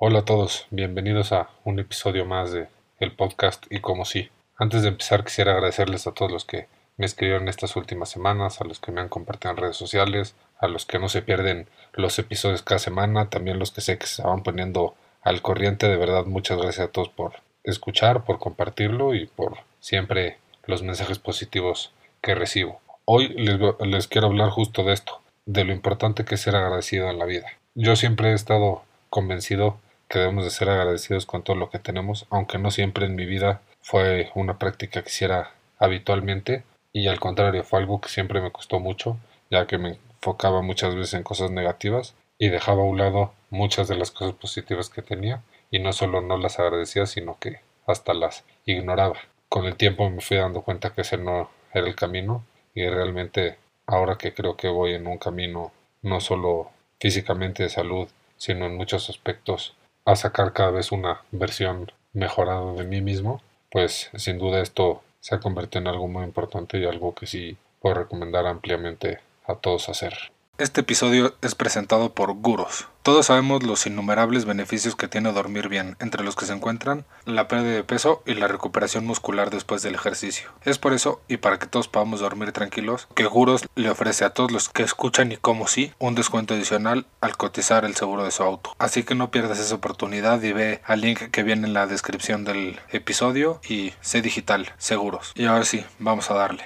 Hola a todos, bienvenidos a un episodio más de el podcast y como sí. Antes de empezar quisiera agradecerles a todos los que me escribieron estas últimas semanas, a los que me han compartido en redes sociales, a los que no se pierden los episodios cada semana, también los que sé que se van poniendo al corriente. De verdad, muchas gracias a todos por escuchar, por compartirlo y por siempre los mensajes positivos que recibo. Hoy les, les quiero hablar justo de esto, de lo importante que es ser agradecido en la vida. Yo siempre he estado convencido debemos de ser agradecidos con todo lo que tenemos, aunque no siempre en mi vida fue una práctica que hiciera habitualmente y al contrario fue algo que siempre me costó mucho, ya que me enfocaba muchas veces en cosas negativas y dejaba a un lado muchas de las cosas positivas que tenía y no solo no las agradecía, sino que hasta las ignoraba. Con el tiempo me fui dando cuenta que ese no era el camino y realmente ahora que creo que voy en un camino no solo físicamente de salud, sino en muchos aspectos a sacar cada vez una versión mejorada de mí mismo, pues sin duda esto se ha convertido en algo muy importante y algo que sí puedo recomendar ampliamente a todos hacer. Este episodio es presentado por Guros. Todos sabemos los innumerables beneficios que tiene dormir bien, entre los que se encuentran la pérdida de peso y la recuperación muscular después del ejercicio. Es por eso, y para que todos podamos dormir tranquilos, que Guros le ofrece a todos los que escuchan y como sí, un descuento adicional al cotizar el seguro de su auto. Así que no pierdas esa oportunidad y ve al link que viene en la descripción del episodio y sé digital, seguros. Y ahora sí, vamos a darle.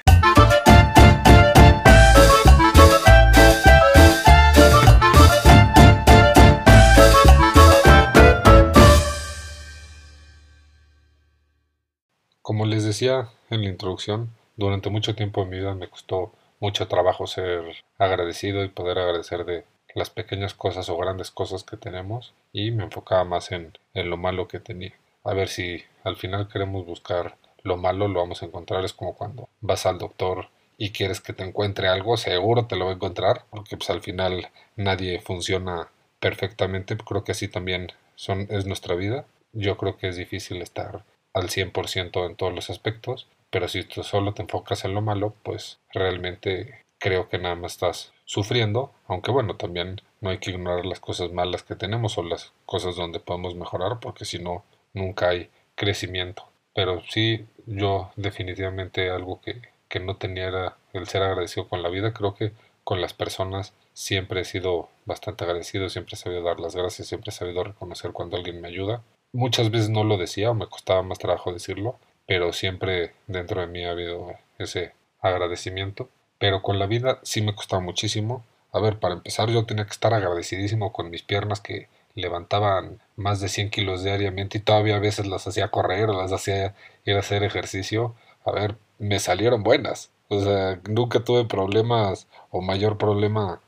Como les decía en la introducción, durante mucho tiempo en mi vida me costó mucho trabajo ser agradecido y poder agradecer de las pequeñas cosas o grandes cosas que tenemos y me enfocaba más en, en lo malo que tenía. A ver si al final queremos buscar lo malo, lo vamos a encontrar. Es como cuando vas al doctor y quieres que te encuentre algo, seguro te lo va a encontrar, porque pues al final nadie funciona perfectamente. Creo que así también son, es nuestra vida. Yo creo que es difícil estar al 100% en todos los aspectos, pero si tú solo te enfocas en lo malo, pues realmente creo que nada más estás sufriendo, aunque bueno, también no hay que ignorar las cosas malas que tenemos o las cosas donde podemos mejorar, porque si no, nunca hay crecimiento. Pero sí, yo definitivamente algo que, que no tenía era el ser agradecido con la vida, creo que con las personas siempre he sido bastante agradecido, siempre he sabido dar las gracias, siempre he sabido reconocer cuando alguien me ayuda Muchas veces no lo decía o me costaba más trabajo decirlo, pero siempre dentro de mí ha habido ese agradecimiento. Pero con la vida sí me costaba muchísimo. A ver, para empezar yo tenía que estar agradecidísimo con mis piernas que levantaban más de 100 kilos diariamente y todavía a veces las hacía correr o las hacía ir a hacer ejercicio. A ver, me salieron buenas. O sea, nunca tuve problemas o mayor problema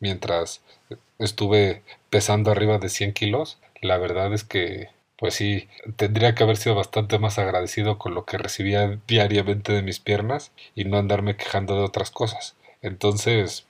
mientras estuve pesando arriba de 100 kilos. La verdad es que pues sí, tendría que haber sido bastante más agradecido con lo que recibía diariamente de mis piernas y no andarme quejando de otras cosas. Entonces,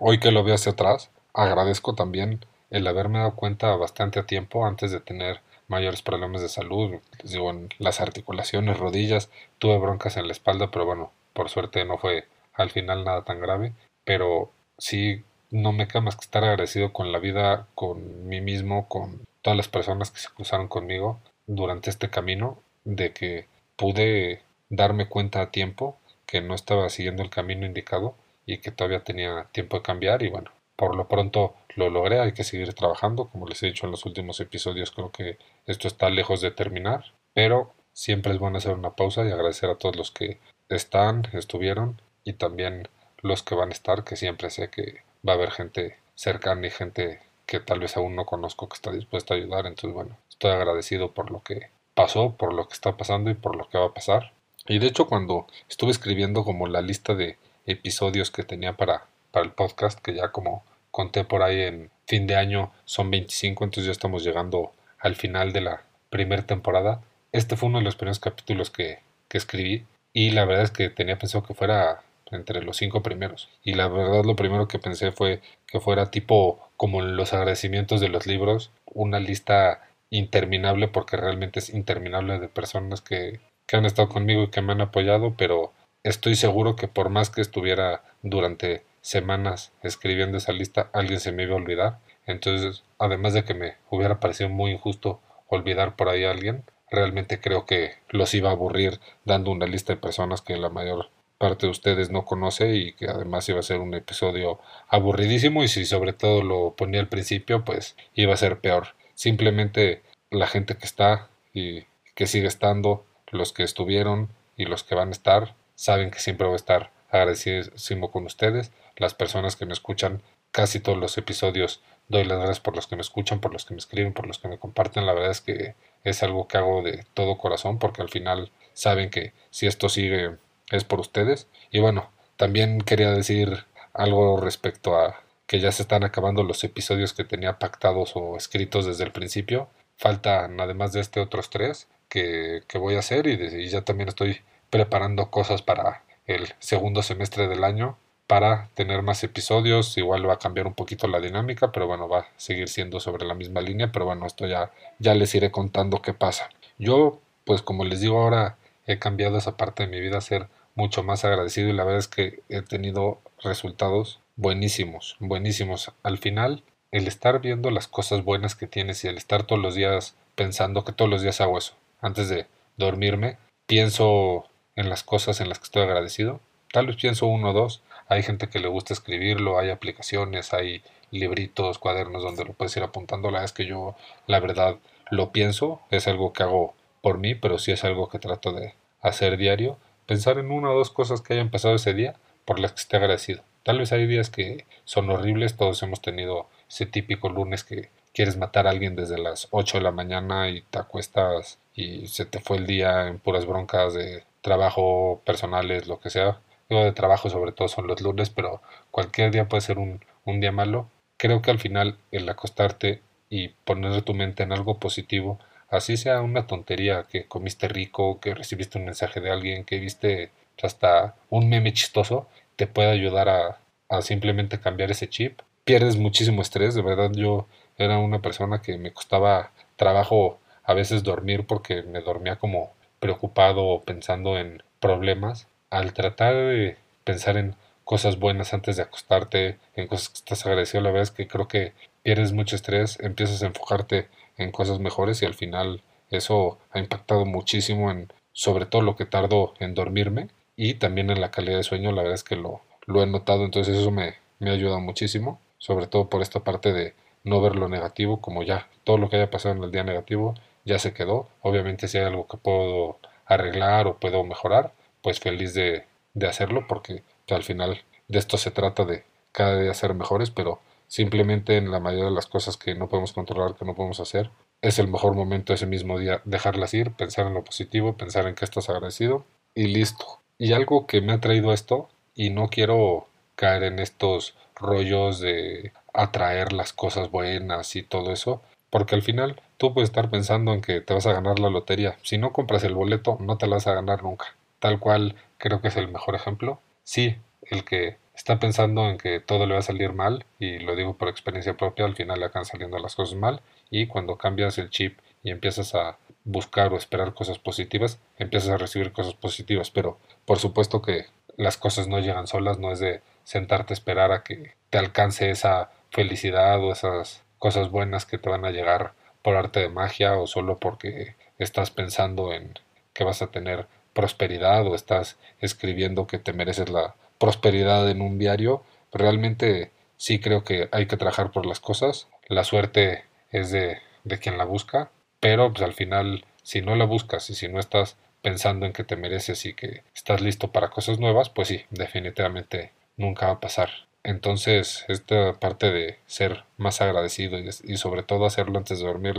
hoy que lo veo hacia atrás, agradezco también el haberme dado cuenta bastante a tiempo antes de tener mayores problemas de salud, digo, en las articulaciones, rodillas, tuve broncas en la espalda, pero bueno, por suerte no fue al final nada tan grave, pero sí no me queda más que estar agradecido con la vida, con mí mismo, con todas las personas que se cruzaron conmigo durante este camino de que pude darme cuenta a tiempo que no estaba siguiendo el camino indicado y que todavía tenía tiempo de cambiar. Y bueno, por lo pronto lo logré, hay que seguir trabajando, como les he dicho en los últimos episodios, creo que esto está lejos de terminar, pero siempre es bueno hacer una pausa y agradecer a todos los que están, estuvieron y también los que van a estar, que siempre sé que va a haber gente cercana y gente que tal vez aún no conozco que está dispuesta a ayudar. Entonces, bueno, estoy agradecido por lo que pasó, por lo que está pasando y por lo que va a pasar. Y de hecho, cuando estuve escribiendo como la lista de episodios que tenía para, para el podcast, que ya como conté por ahí en fin de año son 25, entonces ya estamos llegando al final de la primera temporada. Este fue uno de los primeros capítulos que, que escribí y la verdad es que tenía pensado que fuera entre los cinco primeros. Y la verdad lo primero que pensé fue que fuera tipo como los agradecimientos de los libros, una lista interminable porque realmente es interminable de personas que, que han estado conmigo y que me han apoyado, pero estoy seguro que por más que estuviera durante semanas escribiendo esa lista alguien se me iba a olvidar. Entonces, además de que me hubiera parecido muy injusto olvidar por ahí a alguien, realmente creo que los iba a aburrir dando una lista de personas que la mayor parte de ustedes no conoce y que además iba a ser un episodio aburridísimo y si sobre todo lo ponía al principio pues iba a ser peor. Simplemente la gente que está y que sigue estando, los que estuvieron y los que van a estar, saben que siempre voy a estar agradecidísimo con ustedes. Las personas que me escuchan casi todos los episodios doy las gracias por los que me escuchan, por los que me escriben, por los que me comparten. La verdad es que es algo que hago de todo corazón porque al final saben que si esto sigue es por ustedes. Y bueno, también quería decir algo respecto a que ya se están acabando los episodios que tenía pactados o escritos desde el principio. Faltan además de este otros tres que, voy a hacer y, y ya también estoy preparando cosas para el segundo semestre del año para tener más episodios. Igual va a cambiar un poquito la dinámica, pero bueno, va a seguir siendo sobre la misma línea. Pero bueno, esto ya, ya les iré contando qué pasa. Yo, pues como les digo ahora, he cambiado esa parte de mi vida a ser mucho más agradecido y la verdad es que he tenido resultados buenísimos, buenísimos. Al final, el estar viendo las cosas buenas que tienes y el estar todos los días pensando que todos los días hago eso. Antes de dormirme, pienso en las cosas en las que estoy agradecido. Tal vez pienso uno o dos. Hay gente que le gusta escribirlo, hay aplicaciones, hay libritos, cuadernos donde lo puedes ir apuntando. La verdad es que yo, la verdad, lo pienso. Es algo que hago por mí, pero sí es algo que trato de hacer diario pensar en una o dos cosas que hayan pasado ese día por las que esté agradecido. Tal vez hay días que son horribles, todos hemos tenido ese típico lunes que quieres matar a alguien desde las 8 de la mañana y te acuestas y se te fue el día en puras broncas de trabajo personales, lo que sea. De trabajo sobre todo son los lunes, pero cualquier día puede ser un, un día malo. Creo que al final el acostarte y poner tu mente en algo positivo así sea una tontería, que comiste rico, que recibiste un mensaje de alguien, que viste hasta un meme chistoso, te puede ayudar a, simplemente cambiar ese chip. Pierdes muchísimo estrés, de verdad yo era una persona que me costaba trabajo a veces dormir porque me dormía como preocupado pensando en problemas. Al tratar de pensar en cosas buenas antes de acostarte, en cosas que estás agradecido, la verdad es que creo que pierdes mucho estrés, empiezas a enfocarte en cosas mejores y al final eso ha impactado muchísimo en sobre todo lo que tardo en dormirme y también en la calidad de sueño, la verdad es que lo, lo he notado, entonces eso me, me ha ayudado muchísimo, sobre todo por esta parte de no ver lo negativo, como ya todo lo que haya pasado en el día negativo ya se quedó, obviamente si hay algo que puedo arreglar o puedo mejorar, pues feliz de, de hacerlo porque al final de esto se trata de cada día ser mejores, pero Simplemente en la mayoría de las cosas que no podemos controlar, que no podemos hacer, es el mejor momento ese mismo día dejarlas ir, pensar en lo positivo, pensar en que estás agradecido y listo. Y algo que me ha traído esto, y no quiero caer en estos rollos de atraer las cosas buenas y todo eso, porque al final tú puedes estar pensando en que te vas a ganar la lotería. Si no compras el boleto, no te la vas a ganar nunca. Tal cual creo que es el mejor ejemplo. Sí, el que está pensando en que todo le va a salir mal, y lo digo por experiencia propia, al final le acaban saliendo las cosas mal, y cuando cambias el chip y empiezas a buscar o esperar cosas positivas, empiezas a recibir cosas positivas, pero por supuesto que las cosas no llegan solas, no es de sentarte a esperar a que te alcance esa felicidad o esas cosas buenas que te van a llegar por arte de magia o solo porque estás pensando en que vas a tener prosperidad o estás escribiendo que te mereces la prosperidad en un diario, realmente sí creo que hay que trabajar por las cosas. La suerte es de, de quien la busca, pero pues al final si no la buscas y si no estás pensando en que te mereces y que estás listo para cosas nuevas, pues sí, definitivamente nunca va a pasar. Entonces, esta parte de ser más agradecido y, sobre todo hacerlo antes de dormir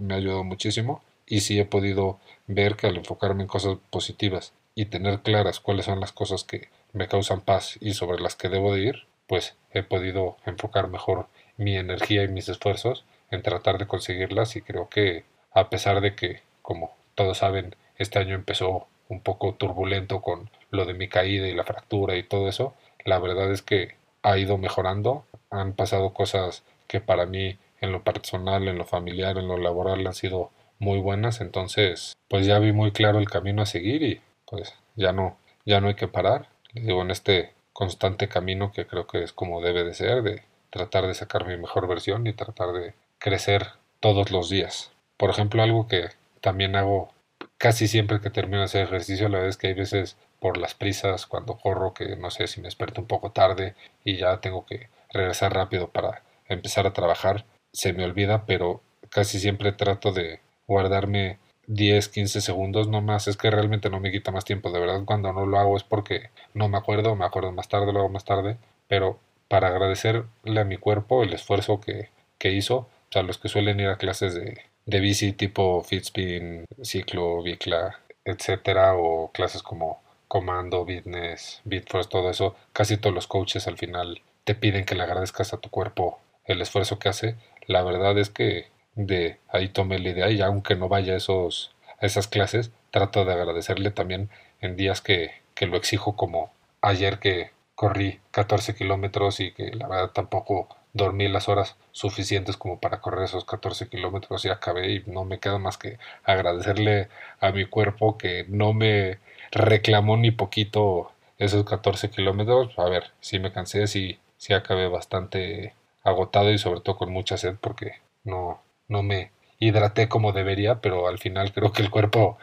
me ha ayudado muchísimo y sí he podido ver que al enfocarme en cosas positivas y tener claras cuáles son las cosas que me causan paz y sobre las que debo de ir, pues he podido enfocar mejor mi energía y mis esfuerzos en tratar de conseguirlas y creo que a pesar de que, como todos saben, este año empezó un poco turbulento con lo de mi caída y la fractura y todo eso, la verdad es que ha ido mejorando, han pasado cosas que para mí en lo personal, en lo familiar, en lo laboral han sido muy buenas, entonces pues ya vi muy claro el camino a seguir y pues ya no ya no hay que parar digo, en este constante camino que creo que es como debe de ser, de tratar de sacar mi mejor versión y tratar de crecer todos los días. Por ejemplo, algo que también hago casi siempre que termino de hacer ejercicio, la verdad es que hay veces por las prisas cuando corro que no sé si me desperto un poco tarde y ya tengo que regresar rápido para empezar a trabajar, se me olvida, pero casi siempre trato de guardarme 10, 15 segundos no más, es que realmente no me quita más tiempo, de verdad cuando no lo hago es porque no me acuerdo, me acuerdo más tarde, lo hago más tarde, pero para agradecerle a mi cuerpo el esfuerzo que, que hizo, o sea, los que suelen ir a clases de, de bici tipo Fitspin, ciclo, bicla, etcétera, o clases como comando, fitness, bitforce, todo eso, casi todos los coaches al final te piden que le agradezcas a tu cuerpo el esfuerzo que hace. La verdad es que de ahí tomé la idea y aunque no vaya a, esos, a esas clases, trato de agradecerle también en días que, que lo exijo como ayer que corrí 14 kilómetros y que la verdad tampoco dormí las horas suficientes como para correr esos 14 kilómetros y acabé y no me queda más que agradecerle a mi cuerpo que no me reclamó ni poquito esos 14 kilómetros. A ver, sí me cansé, sí, sí acabé bastante agotado y sobre todo con mucha sed porque no, no me hidraté como debería, pero al final creo que el cuerpo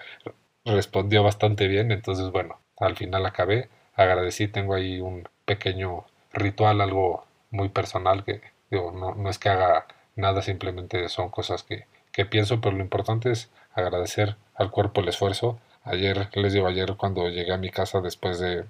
respondió bastante bien, entonces bueno, al final acabé, agradecí, tengo ahí un pequeño ritual, algo muy personal que digo, no, no es que haga nada, simplemente son cosas que, que pienso, pero lo importante es agradecer al cuerpo el esfuerzo. Ayer, les digo, ayer cuando llegué a mi casa después de,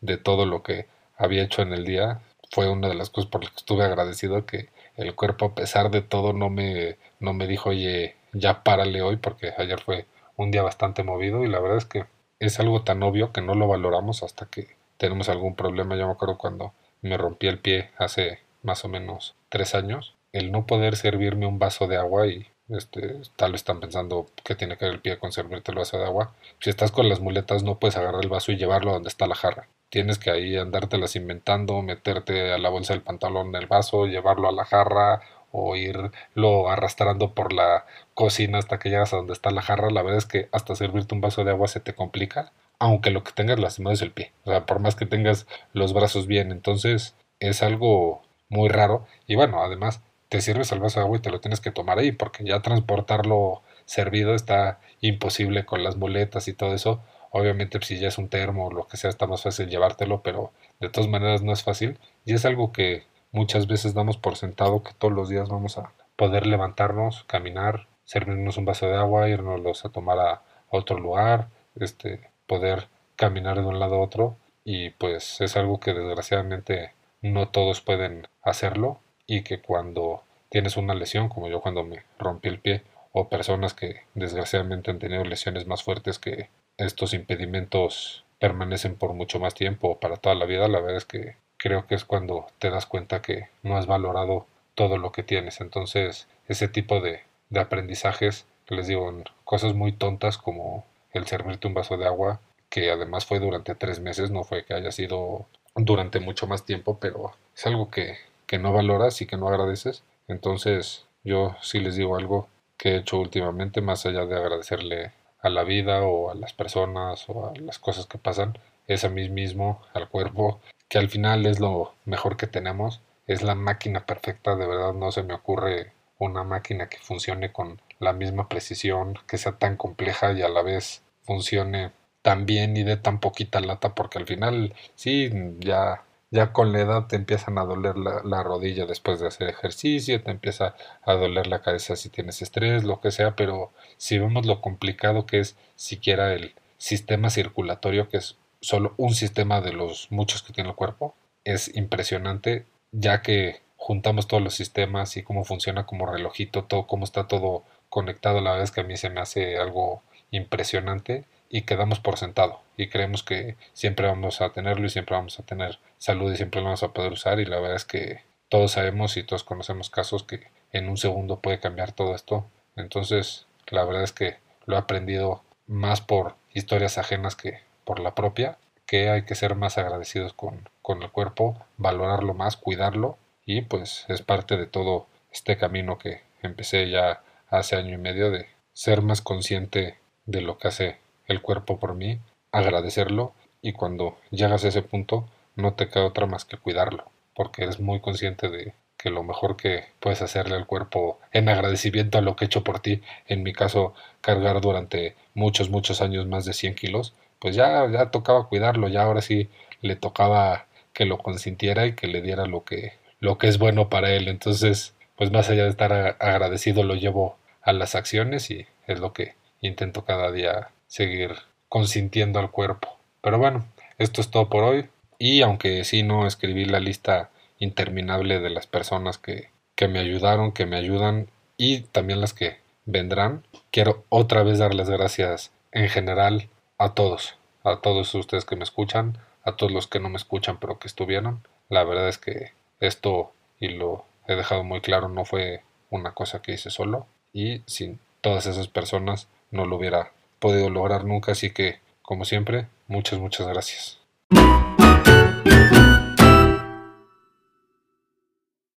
de todo lo que había hecho en el día, fue una de las cosas por las que estuve agradecido que el cuerpo a pesar de todo no me, no me dijo, oye, ya párale hoy porque ayer fue un día bastante movido y la verdad es que es algo tan obvio que no lo valoramos hasta que tenemos algún problema. Yo me acuerdo cuando me rompí el pie hace más o menos tres años, el no poder servirme un vaso de agua y este, tal vez están pensando que tiene que ver el pie con servirte el vaso de agua. Si estás con las muletas no puedes agarrar el vaso y llevarlo donde está la jarra. Tienes que ahí andártelas inventando, meterte a la bolsa del pantalón el vaso, llevarlo a la jarra o irlo arrastrando por la cocina hasta que llegas a donde está la jarra. La verdad es que hasta servirte un vaso de agua se te complica aunque lo que tengas lastimado es el pie. O sea, por más que tengas los brazos bien, entonces es algo muy raro. Y bueno, además te sirves el vaso de agua y te lo tienes que tomar ahí, porque ya transportarlo servido está imposible con las muletas y todo eso. Obviamente, si ya es un termo o lo que sea, está más fácil llevártelo, pero de todas maneras no es fácil. Y es algo que muchas veces damos por sentado que todos los días vamos a poder levantarnos, caminar, servirnos un vaso de agua, irnos a tomar a otro lugar, este, poder caminar de un lado a otro y pues es algo que desgraciadamente no todos pueden hacerlo y que cuando tienes una lesión como yo cuando me rompí el pie o personas que desgraciadamente han tenido lesiones más fuertes que estos impedimentos permanecen por mucho más tiempo o para toda la vida la verdad es que creo que es cuando te das cuenta que no has valorado todo lo que tienes entonces ese tipo de, de aprendizajes les digo cosas muy tontas como el servirte un vaso de agua, que además fue durante tres meses, no fue que haya sido durante mucho más tiempo, pero es algo que, que no valoras y que no agradeces. Entonces yo sí les digo algo que he hecho últimamente, más allá de agradecerle a la vida o a las personas o a las cosas que pasan, es a mí mismo, al cuerpo, que al final es lo mejor que tenemos, es la máquina perfecta, de verdad no se me ocurre una máquina que funcione con la misma precisión, que sea tan compleja y a la vez funcione tan bien y de tan poquita lata, porque al final sí, ya, ya con la edad te empiezan a doler la, la rodilla después de hacer ejercicio, te empieza a doler la cabeza si tienes estrés, lo que sea, pero si vemos lo complicado que es siquiera el sistema circulatorio, que es solo un sistema de los muchos que tiene el cuerpo, es impresionante, ya que juntamos todos los sistemas y cómo funciona como relojito, todo cómo está todo conectado, la verdad es que a mí se me hace algo impresionante y quedamos por sentado y creemos que siempre vamos a tenerlo y siempre vamos a tener salud y siempre lo vamos a poder usar y la verdad es que todos sabemos y todos conocemos casos que en un segundo puede cambiar todo esto. Entonces, la verdad es que lo he aprendido más por historias ajenas que por la propia, que hay que ser más agradecidos con, con el cuerpo, valorarlo más, cuidarlo y pues es parte de todo este camino que empecé ya hace año y medio de ser más consciente de lo que hace el cuerpo por mí, agradecerlo y cuando llegas a ese punto no te queda otra más que cuidarlo, porque eres muy consciente de que lo mejor que puedes hacerle al cuerpo en agradecimiento a lo que he hecho por ti, en mi caso cargar durante muchos, muchos años más de 100 kilos, pues ya, ya tocaba cuidarlo, ya ahora sí le tocaba que lo consintiera y que le diera lo que, lo que es bueno para él. Entonces, pues más allá de estar agradecido, lo llevo a las acciones y es lo que intento cada día seguir consintiendo al cuerpo. Pero bueno, esto es todo por hoy. Y aunque sí no escribí la lista interminable de las personas que, que me ayudaron, que me ayudan y también las que vendrán, quiero otra vez dar las gracias en general a todos, a todos ustedes que me escuchan, a todos los que no me escuchan pero que estuvieron. La verdad es que esto, y lo he dejado muy claro, no fue una cosa que hice solo y sin todas esas personas no lo hubiera podido lograr nunca, así que como siempre, muchas, muchas gracias.